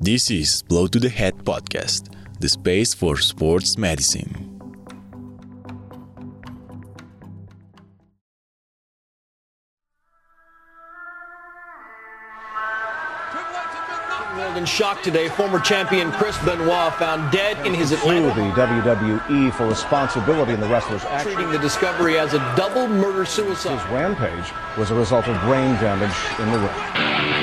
This is Blow to the Head podcast, the space for sports medicine. In shock today. Former champion Chris Benoit found dead in his Atlanta the WWE for responsibility in the wrestler's action. treating the discovery as a double murder suicide. His rampage was a result of brain damage in the ring.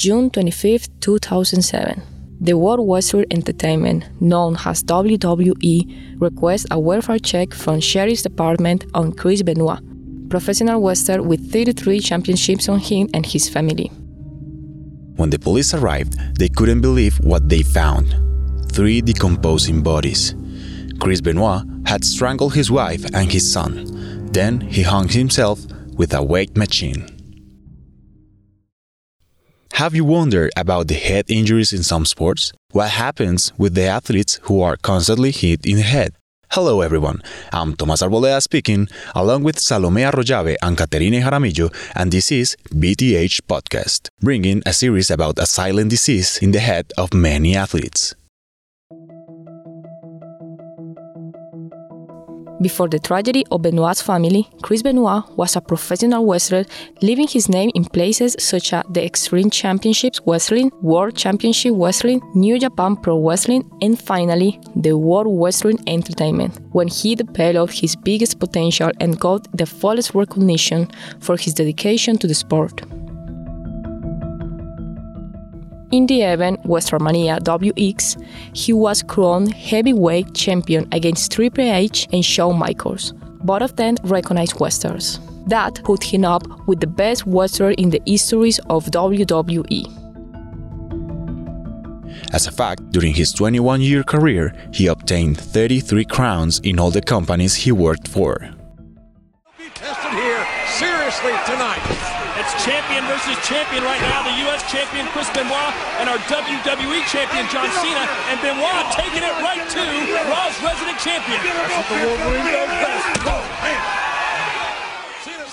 June 25, 2007. The World Wrestling Entertainment, known as WWE, requests a welfare check from Sheriff's Department on Chris Benoit, professional wrestler with 33 championships on him and his family. When the police arrived, they couldn't believe what they found three decomposing bodies. Chris Benoit had strangled his wife and his son. Then he hung himself with a weight machine. Have you wondered about the head injuries in some sports? What happens with the athletes who are constantly hit in the head? Hello everyone, I'm Tomas Arboleda speaking, along with Salome Arroyave and Caterine Jaramillo, and this is BTH Podcast, bringing a series about a silent disease in the head of many athletes. Before the tragedy of Benoit's family, Chris Benoit was a professional wrestler, leaving his name in places such as the Extreme Championships Wrestling, World Championship Wrestling, New Japan Pro Wrestling, and finally, the World Wrestling Entertainment, when he developed his biggest potential and got the fullest recognition for his dedication to the sport. In the event WrestleMania WX, he was crowned heavyweight champion against Triple H and Shawn Michaels, both of them recognized wrestlers. That put him up with the best wrestler in the histories of. WWE. As a fact, during his 21 year career, he obtained 33 crowns in all the companies he worked for. Be seriously tonight. It's champion versus champion right now. The U.S. champion Chris Benoit and our WWE champion John Cena. And Benoit taking it right to Raw's resident champion. What the Wolverine does best. Go, man.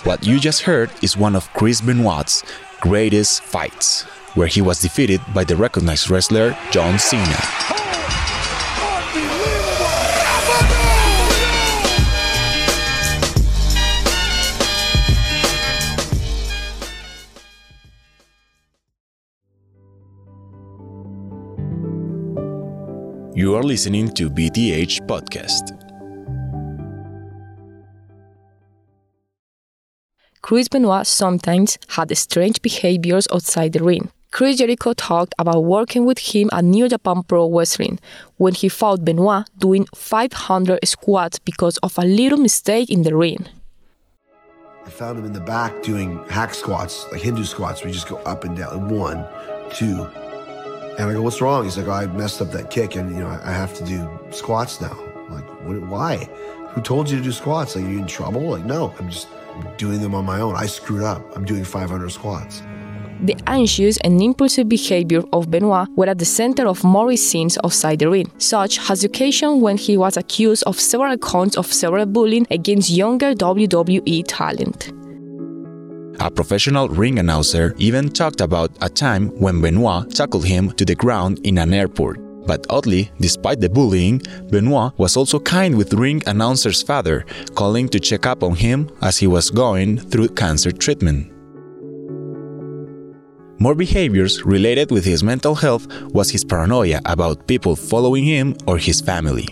What you just heard is one of Chris Benoit's greatest fights, where he was defeated by the recognized wrestler John Cena. You are listening to BTH Podcast. Chris Benoit sometimes had strange behaviors outside the ring. Chris Jericho talked about working with him at New Japan Pro Wrestling when he fought Benoit doing 500 squats because of a little mistake in the ring. I found him in the back doing hack squats, like Hindu squats, where you just go up and down. One, two. And I go, what's wrong? He's like, oh, I messed up that kick and, you know, I have to do squats now. I'm like, what, why? Who told you to do squats? Like, are you in trouble? Like, no, I'm just doing them on my own. I screwed up. I'm doing 500 squats. The anxious and impulsive behavior of Benoit were at the center of more scenes outside the ring, such as occasion when he was accused of several counts of several bullying against younger WWE talent. A professional ring announcer even talked about a time when Benoit tackled him to the ground in an airport. But oddly, despite the bullying, Benoit was also kind with ring announcer's father, calling to check up on him as he was going through cancer treatment. More behaviors related with his mental health was his paranoia about people following him or his family.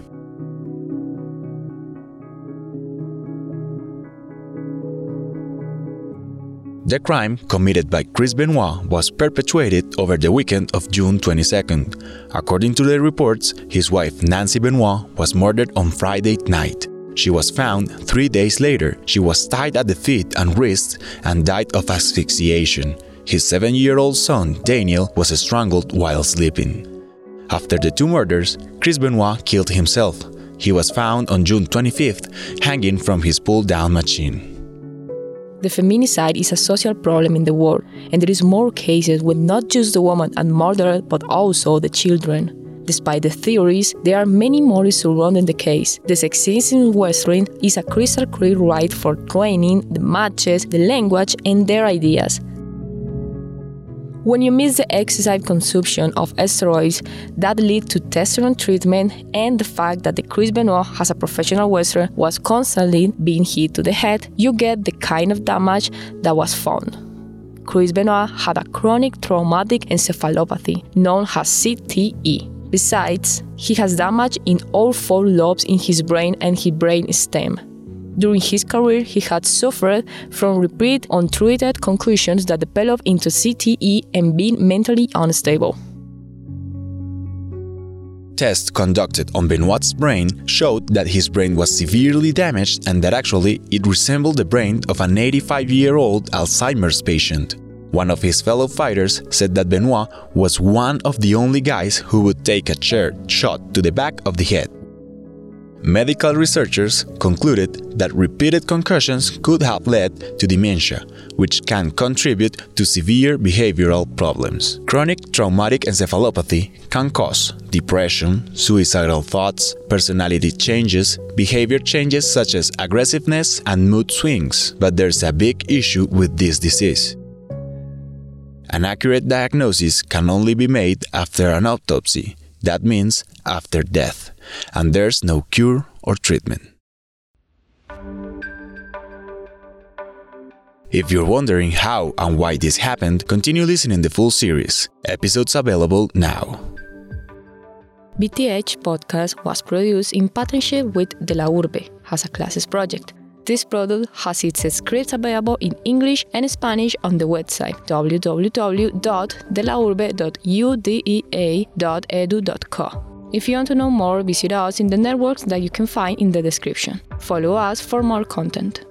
The crime committed by Chris Benoit was perpetrated over the weekend of June 22nd. According to the reports, his wife Nancy Benoit was murdered on Friday night. She was found three days later. She was tied at the feet and wrists and died of asphyxiation. His seven year old son, Daniel, was strangled while sleeping. After the two murders, Chris Benoit killed himself. He was found on June 25th hanging from his pull down machine. The feminicide is a social problem in the world, and there is more cases with not just the woman and murderer but also the children. Despite the theories, there are many more surrounding the case. The sexism in wrestling is a crystal clear right for training, the matches, the language, and their ideas. When you miss the excessive consumption of steroids that lead to testosterone treatment and the fact that the Chris Benoit as a professional wrestler was constantly being hit to the head, you get the kind of damage that was found. Chris Benoit had a chronic traumatic encephalopathy known as CTE. Besides, he has damage in all four lobes in his brain and his brain stem. During his career, he had suffered from repeated untreated concussions that developed into CTE and being mentally unstable. Tests conducted on Benoit's brain showed that his brain was severely damaged and that actually it resembled the brain of an 85 year old Alzheimer's patient. One of his fellow fighters said that Benoit was one of the only guys who would take a chair shot to the back of the head. Medical researchers concluded that repeated concussions could have led to dementia, which can contribute to severe behavioral problems. Chronic traumatic encephalopathy can cause depression, suicidal thoughts, personality changes, behavior changes such as aggressiveness and mood swings. But there's a big issue with this disease. An accurate diagnosis can only be made after an autopsy. That means after death and there's no cure or treatment. If you're wondering how and why this happened, continue listening the full series. Episodes available now. BTH podcast was produced in partnership with De La Urbe as a classes project. This product has its scripts available in English and Spanish on the website www.delaurbe.udea.edu.co. If you want to know more, visit us in the networks that you can find in the description. Follow us for more content.